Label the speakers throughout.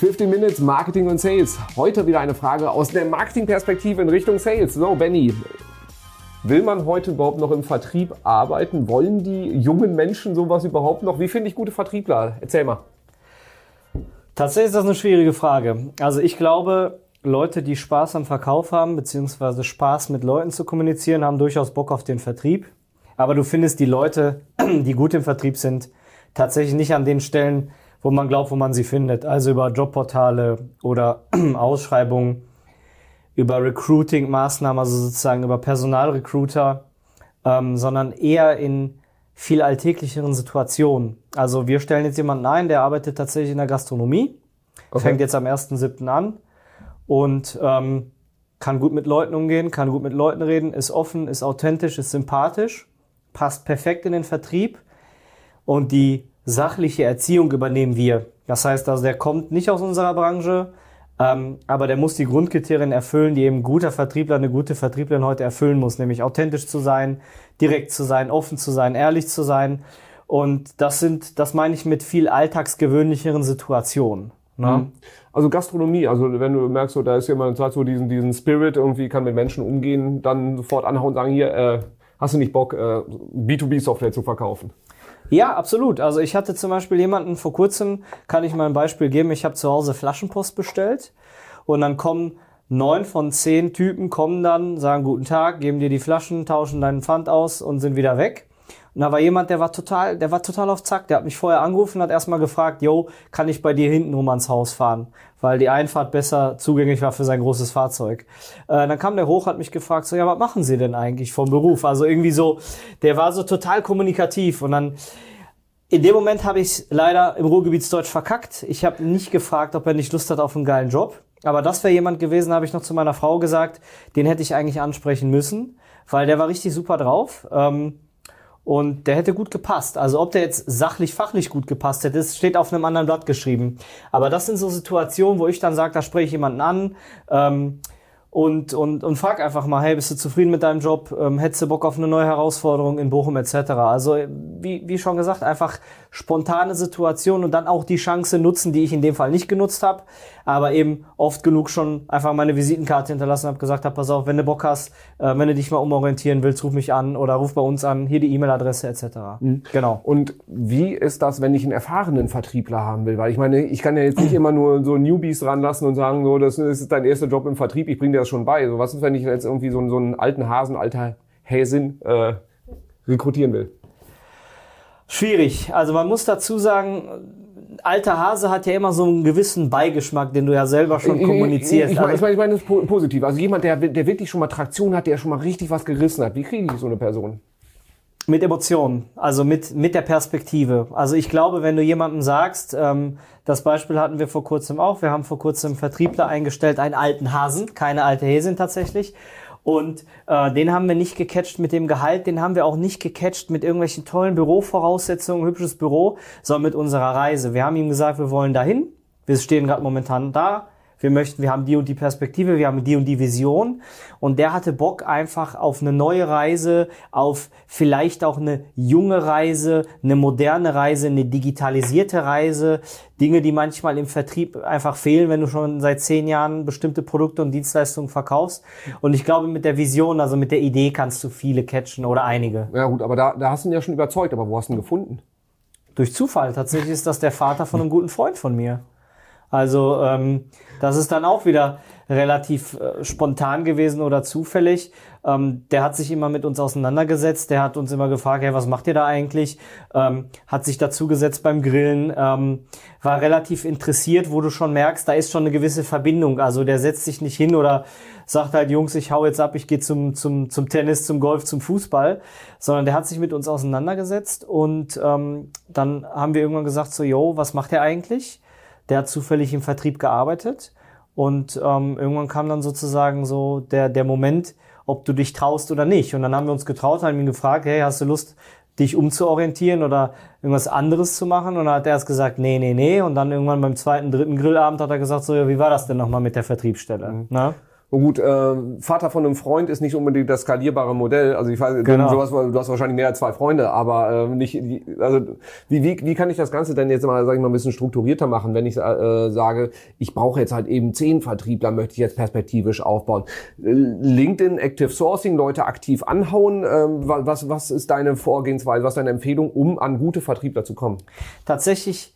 Speaker 1: 15 Minutes Marketing und Sales. Heute wieder eine Frage aus der Marketingperspektive in Richtung Sales. So, Benny, will man heute überhaupt noch im Vertrieb arbeiten? Wollen die jungen Menschen sowas überhaupt noch? Wie finde ich gute Vertriebler? Erzähl mal.
Speaker 2: Tatsächlich ist das eine schwierige Frage. Also ich glaube, Leute, die Spaß am Verkauf haben, beziehungsweise Spaß mit Leuten zu kommunizieren, haben durchaus Bock auf den Vertrieb. Aber du findest die Leute, die gut im Vertrieb sind, tatsächlich nicht an den Stellen, wo man glaubt, wo man sie findet. Also über Jobportale oder Ausschreibungen, über Recruiting-Maßnahmen, also sozusagen über Personalrecruiter, ähm, sondern eher in viel alltäglicheren Situationen. Also wir stellen jetzt jemanden ein, der arbeitet tatsächlich in der Gastronomie, okay. fängt jetzt am 1.7. an und ähm, kann gut mit Leuten umgehen, kann gut mit Leuten reden, ist offen, ist authentisch, ist sympathisch, passt perfekt in den Vertrieb und die sachliche Erziehung übernehmen wir. Das heißt also, der kommt nicht aus unserer Branche, ähm, aber der muss die Grundkriterien erfüllen, die eben ein guter Vertriebler, eine gute Vertrieblerin heute erfüllen muss, nämlich authentisch zu sein, direkt zu sein, offen zu sein, ehrlich zu sein. Und das sind, das meine ich mit viel alltagsgewöhnlicheren Situationen. Ne? Mhm.
Speaker 1: Also Gastronomie, also wenn du merkst, so, da ist jemand, hat so diesen, diesen Spirit, irgendwie kann mit Menschen umgehen, dann sofort anhauen und sagen, hier, äh, hast du nicht Bock, äh, B2B-Software zu verkaufen?
Speaker 2: Ja, absolut. Also ich hatte zum Beispiel jemanden vor kurzem, kann ich mal ein Beispiel geben, ich habe zu Hause Flaschenpost bestellt und dann kommen neun von zehn Typen kommen dann, sagen guten Tag, geben dir die Flaschen, tauschen deinen Pfand aus und sind wieder weg. Und da war jemand, der war total, der war total auf Zack. Der hat mich vorher angerufen und hat erstmal gefragt, yo, kann ich bei dir hinten rum ans Haus fahren? Weil die Einfahrt besser zugänglich war für sein großes Fahrzeug. Äh, dann kam der hoch, hat mich gefragt, so, ja, was machen Sie denn eigentlich vom Beruf? Also irgendwie so, der war so total kommunikativ und dann, in dem Moment habe ich leider im Ruhrgebietsdeutsch verkackt. Ich habe nicht gefragt, ob er nicht Lust hat auf einen geilen Job. Aber das wäre jemand gewesen, habe ich noch zu meiner Frau gesagt, den hätte ich eigentlich ansprechen müssen, weil der war richtig super drauf. Ähm, und der hätte gut gepasst. Also ob der jetzt sachlich, fachlich gut gepasst hätte, steht auf einem anderen Blatt geschrieben. Aber das sind so Situationen, wo ich dann sage, da spreche ich jemanden an. Ähm, und, und, und frag einfach mal, hey, bist du zufrieden mit deinem Job? Ähm, hättest du Bock auf eine neue Herausforderung in Bochum etc.? Also wie, wie schon gesagt, einfach spontane Situation und dann auch die Chance nutzen, die ich in dem Fall nicht genutzt habe, aber eben oft genug schon einfach meine Visitenkarte hinterlassen habe, gesagt habe, pass auf, wenn du Bock hast, äh, wenn du dich mal umorientieren willst, ruf mich an oder ruf bei uns an, hier die E-Mail-Adresse etc.
Speaker 1: Mhm. Genau. Und wie ist das, wenn ich einen erfahrenen Vertriebler haben will? Weil ich meine, ich kann ja jetzt nicht immer nur so Newbies ranlassen und sagen, so, das ist dein erster Job im Vertrieb, ich bringe dir das schon bei. So, was ist, wenn ich jetzt irgendwie so, so einen alten Hasen, alter Häsin äh, rekrutieren will?
Speaker 2: Schwierig. Also man muss dazu sagen, alter Hase hat ja immer so einen gewissen Beigeschmack, den du ja selber schon kommunizierst.
Speaker 1: Ich, ich, ich meine, ich meine das positiv. Also jemand, der, der wirklich schon mal Traktion hat, der schon mal richtig was gerissen hat. Wie kriege ich so eine Person?
Speaker 2: Mit Emotionen, also mit, mit der Perspektive. Also ich glaube, wenn du jemandem sagst, ähm, das Beispiel hatten wir vor kurzem auch, wir haben vor kurzem Vertriebler eingestellt, einen alten Hasen, keine alte Häsin tatsächlich. Und äh, den haben wir nicht gecatcht mit dem Gehalt, den haben wir auch nicht gecatcht mit irgendwelchen tollen Bürovoraussetzungen, hübsches Büro, sondern mit unserer Reise. Wir haben ihm gesagt, wir wollen dahin. Wir stehen gerade momentan da wir möchten, wir haben die und die Perspektive, wir haben die und die Vision. Und der hatte Bock einfach auf eine neue Reise, auf vielleicht auch eine junge Reise, eine moderne Reise, eine digitalisierte Reise. Dinge, die manchmal im Vertrieb einfach fehlen, wenn du schon seit zehn Jahren bestimmte Produkte und Dienstleistungen verkaufst. Und ich glaube, mit der Vision, also mit der Idee kannst du viele catchen oder einige.
Speaker 1: Ja gut, aber da, da hast du ihn ja schon überzeugt. Aber wo hast du ihn gefunden?
Speaker 2: Durch Zufall. Tatsächlich ist das der Vater von einem guten Freund von mir. Also ähm, das ist dann auch wieder relativ äh, spontan gewesen oder zufällig. Ähm, der hat sich immer mit uns auseinandergesetzt, der hat uns immer gefragt, hey, was macht ihr da eigentlich? Ähm, hat sich dazugesetzt beim Grillen, ähm, war relativ interessiert, wo du schon merkst, da ist schon eine gewisse Verbindung. Also der setzt sich nicht hin oder sagt halt, Jungs, ich hau jetzt ab, ich gehe zum, zum, zum Tennis, zum Golf, zum Fußball, sondern der hat sich mit uns auseinandergesetzt und ähm, dann haben wir irgendwann gesagt, so, yo, was macht er eigentlich? Der hat zufällig im Vertrieb gearbeitet und ähm, irgendwann kam dann sozusagen so der, der Moment, ob du dich traust oder nicht. Und dann haben wir uns getraut, haben ihn gefragt, hey, hast du Lust, dich umzuorientieren oder irgendwas anderes zu machen? Und dann hat er erst gesagt, nee, nee, nee. Und dann irgendwann beim zweiten, dritten Grillabend hat er gesagt, so, ja, wie war das denn nochmal mit der Vertriebsstelle? Mhm.
Speaker 1: Na? Und gut, äh, Vater von einem Freund ist nicht unbedingt das skalierbare Modell. Also ich weiß,
Speaker 2: Genau.
Speaker 1: du, hast, du hast wahrscheinlich mehr als zwei Freunde, aber äh, nicht. Also wie, wie, wie kann ich das Ganze denn jetzt mal, sag ich mal, ein bisschen strukturierter machen, wenn ich äh, sage, ich brauche jetzt halt eben zehn Vertriebler, möchte ich jetzt perspektivisch aufbauen. Äh, LinkedIn, Active Sourcing, Leute aktiv anhauen. Ähm, wa- was, was ist deine Vorgehensweise, was ist deine Empfehlung, um an gute Vertriebler zu kommen?
Speaker 2: tatsächlich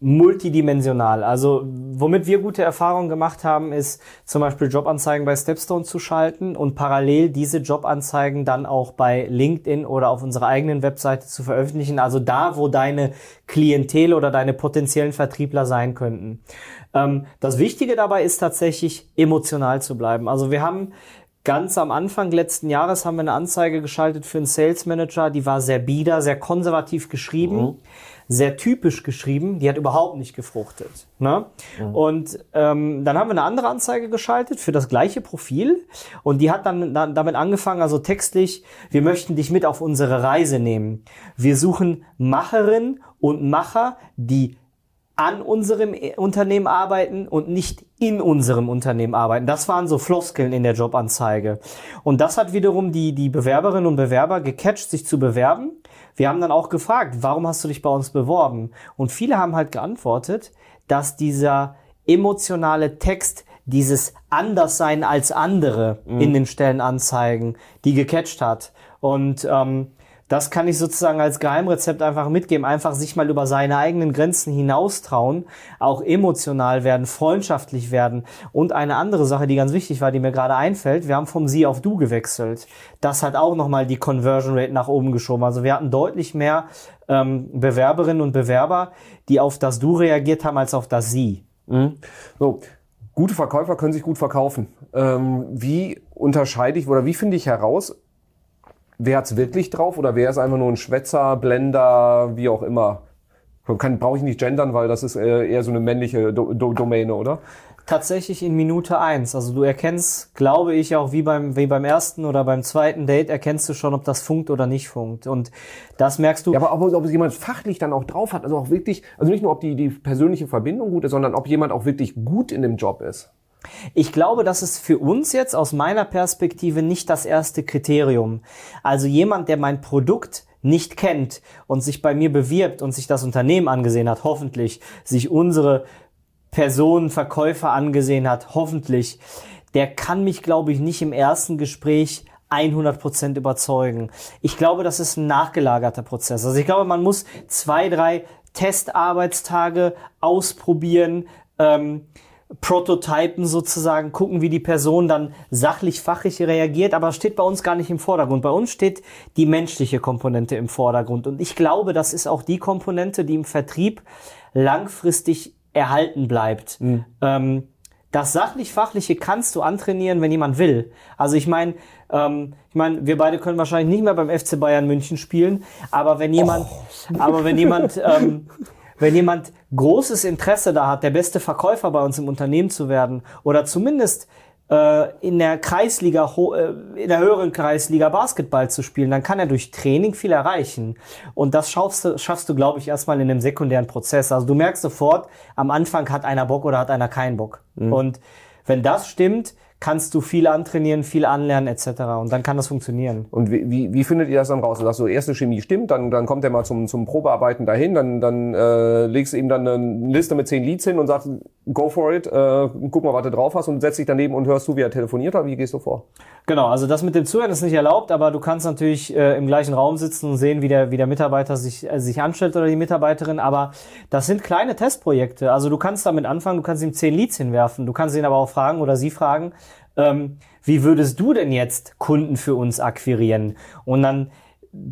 Speaker 2: multidimensional. Also womit wir gute Erfahrungen gemacht haben, ist zum Beispiel Jobanzeigen bei Stepstone zu schalten und parallel diese Jobanzeigen dann auch bei LinkedIn oder auf unserer eigenen Webseite zu veröffentlichen. Also da, wo deine Klientel oder deine potenziellen Vertriebler sein könnten. Ähm, das Wichtige dabei ist tatsächlich emotional zu bleiben. Also wir haben Ganz am Anfang letzten Jahres haben wir eine Anzeige geschaltet für einen Sales Manager, die war sehr bieder, sehr konservativ geschrieben, sehr typisch geschrieben, die hat überhaupt nicht gefruchtet. Ne? Und ähm, dann haben wir eine andere Anzeige geschaltet für das gleiche Profil und die hat dann, dann damit angefangen, also textlich, wir möchten dich mit auf unsere Reise nehmen. Wir suchen Macherinnen und Macher, die an unserem Unternehmen arbeiten und nicht in unserem Unternehmen arbeiten. Das waren so Floskeln in der Jobanzeige. Und das hat wiederum die, die Bewerberinnen und Bewerber gecatcht, sich zu bewerben. Wir haben dann auch gefragt, warum hast du dich bei uns beworben? Und viele haben halt geantwortet, dass dieser emotionale Text dieses Anderssein als andere in den Stellenanzeigen, die gecatcht hat. Und ähm, das kann ich sozusagen als Geheimrezept einfach mitgeben. Einfach sich mal über seine eigenen Grenzen hinaustrauen, auch emotional werden, freundschaftlich werden. Und eine andere Sache, die ganz wichtig war, die mir gerade einfällt, wir haben vom Sie auf Du gewechselt. Das hat auch nochmal die Conversion Rate nach oben geschoben. Also wir hatten deutlich mehr ähm, Bewerberinnen und Bewerber, die auf das Du reagiert haben, als auf das Sie.
Speaker 1: So, gute Verkäufer können sich gut verkaufen. Ähm, wie unterscheide ich oder wie finde ich heraus, wer hat's wirklich drauf oder wer ist einfach nur ein Schwätzer, Blender, wie auch immer? Kann, brauche ich nicht gendern, weil das ist äh, eher so eine männliche Do Do Domäne, oder?
Speaker 2: tatsächlich in Minute eins. Also du erkennst, glaube ich, auch wie beim, wie beim ersten oder beim zweiten Date, erkennst du schon, ob das funkt oder nicht funkt. Und das merkst du.
Speaker 1: Ja, aber ob, ob es jemand fachlich dann auch drauf hat, also auch wirklich, also nicht nur, ob die, die persönliche Verbindung gut ist, sondern ob jemand auch wirklich gut in dem Job ist.
Speaker 2: Ich glaube, das ist für uns jetzt aus meiner Perspektive nicht das erste Kriterium. Also jemand, der mein Produkt nicht kennt und sich bei mir bewirbt und sich das Unternehmen angesehen hat, hoffentlich, sich unsere Personen, Verkäufer angesehen hat, hoffentlich, der kann mich, glaube ich, nicht im ersten Gespräch 100% überzeugen. Ich glaube, das ist ein nachgelagerter Prozess. Also ich glaube, man muss zwei, drei Testarbeitstage ausprobieren, ähm, Prototypen sozusagen, gucken, wie die Person dann sachlich, fachlich reagiert, aber es steht bei uns gar nicht im Vordergrund. Bei uns steht die menschliche Komponente im Vordergrund. Und ich glaube, das ist auch die Komponente, die im Vertrieb langfristig erhalten bleibt. Ähm, das sachlich-fachliche kannst du antrainieren, wenn jemand will. Also ich meine, ähm, ich meine, wir beide können wahrscheinlich nicht mehr beim FC Bayern München spielen, aber wenn jemand, aber wenn jemand, ähm, wenn jemand großes Interesse da hat, der beste Verkäufer bei uns im Unternehmen zu werden oder zumindest äh, in der Kreisliga, äh, in der höheren Kreisliga Basketball zu spielen, dann kann er durch Training viel erreichen. Und das schaffst du, schaffst du, glaube ich, erstmal in einem sekundären Prozess. Also du merkst sofort, am Anfang hat einer Bock oder hat einer keinen Bock. Und wenn das stimmt, kannst du viel antrainieren, viel anlernen etc. Und dann kann das funktionieren.
Speaker 1: Und wie, wie, wie findet ihr das dann raus? Du sagst so, erste Chemie stimmt, dann, dann kommt er mal zum, zum Probearbeiten dahin, dann, dann äh, legst du ihm dann eine Liste mit zehn Leads hin und sagst, go for it, äh, guck mal, was du drauf hast und setzt dich daneben und hörst zu, wie er telefoniert hat. Wie gehst du vor?
Speaker 2: Genau, also das mit dem Zuhören ist nicht erlaubt, aber du kannst natürlich äh, im gleichen Raum sitzen und sehen, wie der, wie der Mitarbeiter sich, äh, sich anstellt oder die Mitarbeiterin. Aber das sind kleine Testprojekte. Also du kannst damit anfangen, du kannst ihm zehn Leads hinwerfen. Du kannst ihn aber auch fragen oder sie fragen, ähm, wie würdest du denn jetzt Kunden für uns akquirieren? Und dann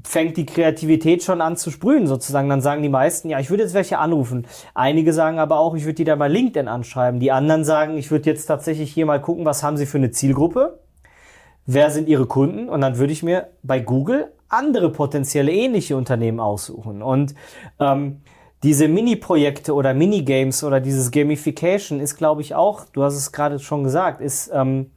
Speaker 2: fängt die Kreativität schon an zu sprühen sozusagen. Dann sagen die meisten, ja, ich würde jetzt welche anrufen. Einige sagen aber auch, ich würde die dann bei LinkedIn anschreiben. Die anderen sagen, ich würde jetzt tatsächlich hier mal gucken, was haben sie für eine Zielgruppe? Wer sind ihre Kunden? Und dann würde ich mir bei Google andere potenzielle ähnliche Unternehmen aussuchen. Und ähm, diese Mini-Projekte oder Minigames oder dieses Gamification ist, glaube ich, auch, du hast es gerade schon gesagt, ist, ähm,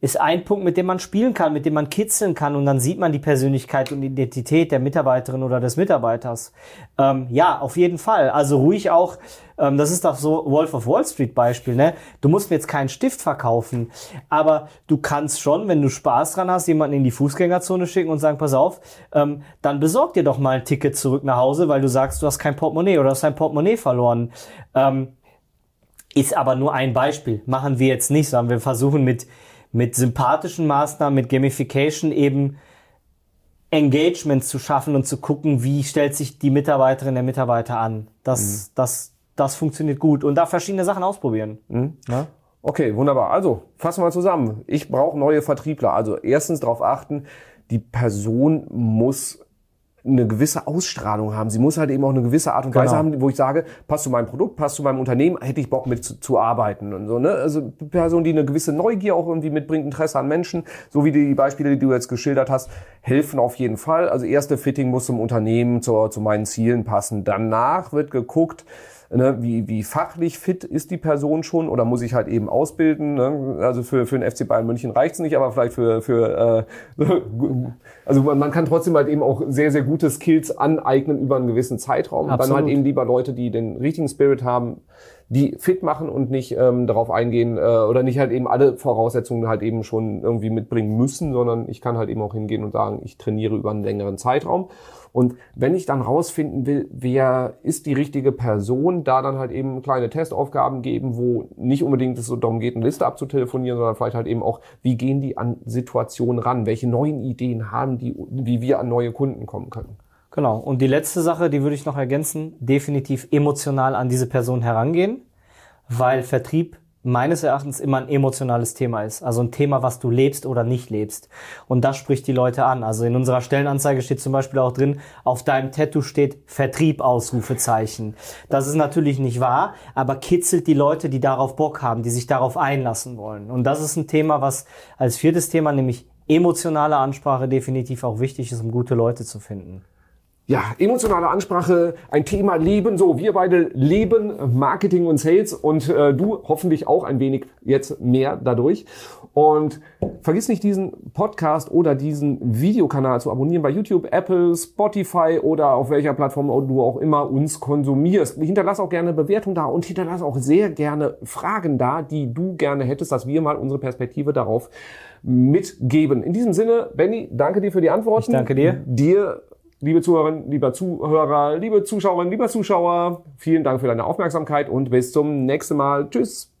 Speaker 2: ist ein Punkt, mit dem man spielen kann, mit dem man kitzeln kann und dann sieht man die Persönlichkeit und Identität der Mitarbeiterin oder des Mitarbeiters. Ähm, ja, auf jeden Fall. Also ruhig auch, ähm, das ist doch so Wolf of Wall Street Beispiel, ne? Du musst mir jetzt keinen Stift verkaufen, aber du kannst schon, wenn du Spaß dran hast, jemanden in die Fußgängerzone schicken und sagen, pass auf, ähm, dann besorg dir doch mal ein Ticket zurück nach Hause, weil du sagst, du hast kein Portemonnaie oder hast dein Portemonnaie verloren. Ähm, ist aber nur ein Beispiel. Machen wir jetzt nicht, sondern wir versuchen mit mit sympathischen Maßnahmen, mit Gamification eben Engagement zu schaffen und zu gucken, wie stellt sich die Mitarbeiterin, der Mitarbeiter an. Das, mhm. das, das funktioniert gut. Und da verschiedene Sachen ausprobieren. Mhm.
Speaker 1: Ja? Okay, wunderbar. Also, fassen wir mal zusammen. Ich brauche neue Vertriebler. Also erstens darauf achten, die Person muss eine gewisse Ausstrahlung haben. Sie muss halt eben auch eine gewisse Art und Weise genau. haben, wo ich sage, passt zu meinem Produkt, passt zu meinem Unternehmen, hätte ich Bock mit zu, zu arbeiten und so. Ne? Also Person, die eine gewisse Neugier auch irgendwie mitbringt, Interesse an Menschen, so wie die Beispiele, die du jetzt geschildert hast, helfen auf jeden Fall. Also erste Fitting muss zum Unternehmen, zu, zu meinen Zielen passen. Danach wird geguckt, ne, wie, wie fachlich fit ist die Person schon oder muss ich halt eben ausbilden. Ne? Also für, für den FC Bayern München reicht's nicht, aber vielleicht für, für äh, also man, man kann trotzdem halt eben auch sehr, sehr gute Skills aneignen über einen gewissen Zeitraum. Absolut. Dann halt eben lieber Leute, die den richtigen Spirit haben, die fit machen und nicht ähm, darauf eingehen äh, oder nicht halt eben alle Voraussetzungen halt eben schon irgendwie mitbringen müssen, sondern ich kann halt eben auch hingehen und sagen, ich trainiere über einen längeren Zeitraum. Und wenn ich dann rausfinden will, wer ist die richtige Person, da dann halt eben kleine Testaufgaben geben, wo nicht unbedingt es so darum geht, eine Liste abzutelefonieren, sondern vielleicht halt eben auch, wie gehen die an Situationen ran, welche neuen Ideen haben die, wie wir an neue Kunden kommen können.
Speaker 2: Genau. Und die letzte Sache, die würde ich noch ergänzen, definitiv emotional an diese Person herangehen, weil Vertrieb meines Erachtens immer ein emotionales Thema ist. Also ein Thema, was du lebst oder nicht lebst. Und das spricht die Leute an. Also in unserer Stellenanzeige steht zum Beispiel auch drin, auf deinem Tattoo steht Vertrieb, Ausrufezeichen. Das ist natürlich nicht wahr, aber kitzelt die Leute, die darauf Bock haben, die sich darauf einlassen wollen. Und das ist ein Thema, was als viertes Thema, nämlich emotionale Ansprache, definitiv auch wichtig ist, um gute Leute zu finden.
Speaker 1: Ja, emotionale Ansprache, ein Thema Leben. So, wir beide leben Marketing und Sales und äh, du hoffentlich auch ein wenig jetzt mehr dadurch. Und vergiss nicht, diesen Podcast oder diesen Videokanal zu abonnieren bei YouTube, Apple, Spotify oder auf welcher Plattform du auch immer uns konsumierst. Hinterlass auch gerne Bewertung da und hinterlass auch sehr gerne Fragen da, die du gerne hättest, dass wir mal unsere Perspektive darauf mitgeben. In diesem Sinne, Benny, danke dir für die Antworten.
Speaker 2: Ich danke dir.
Speaker 1: Dir Liebe Zuhörerinnen, lieber Zuhörer, liebe Zuschauerinnen, lieber Zuschauer, vielen Dank für deine Aufmerksamkeit und bis zum nächsten Mal. Tschüss.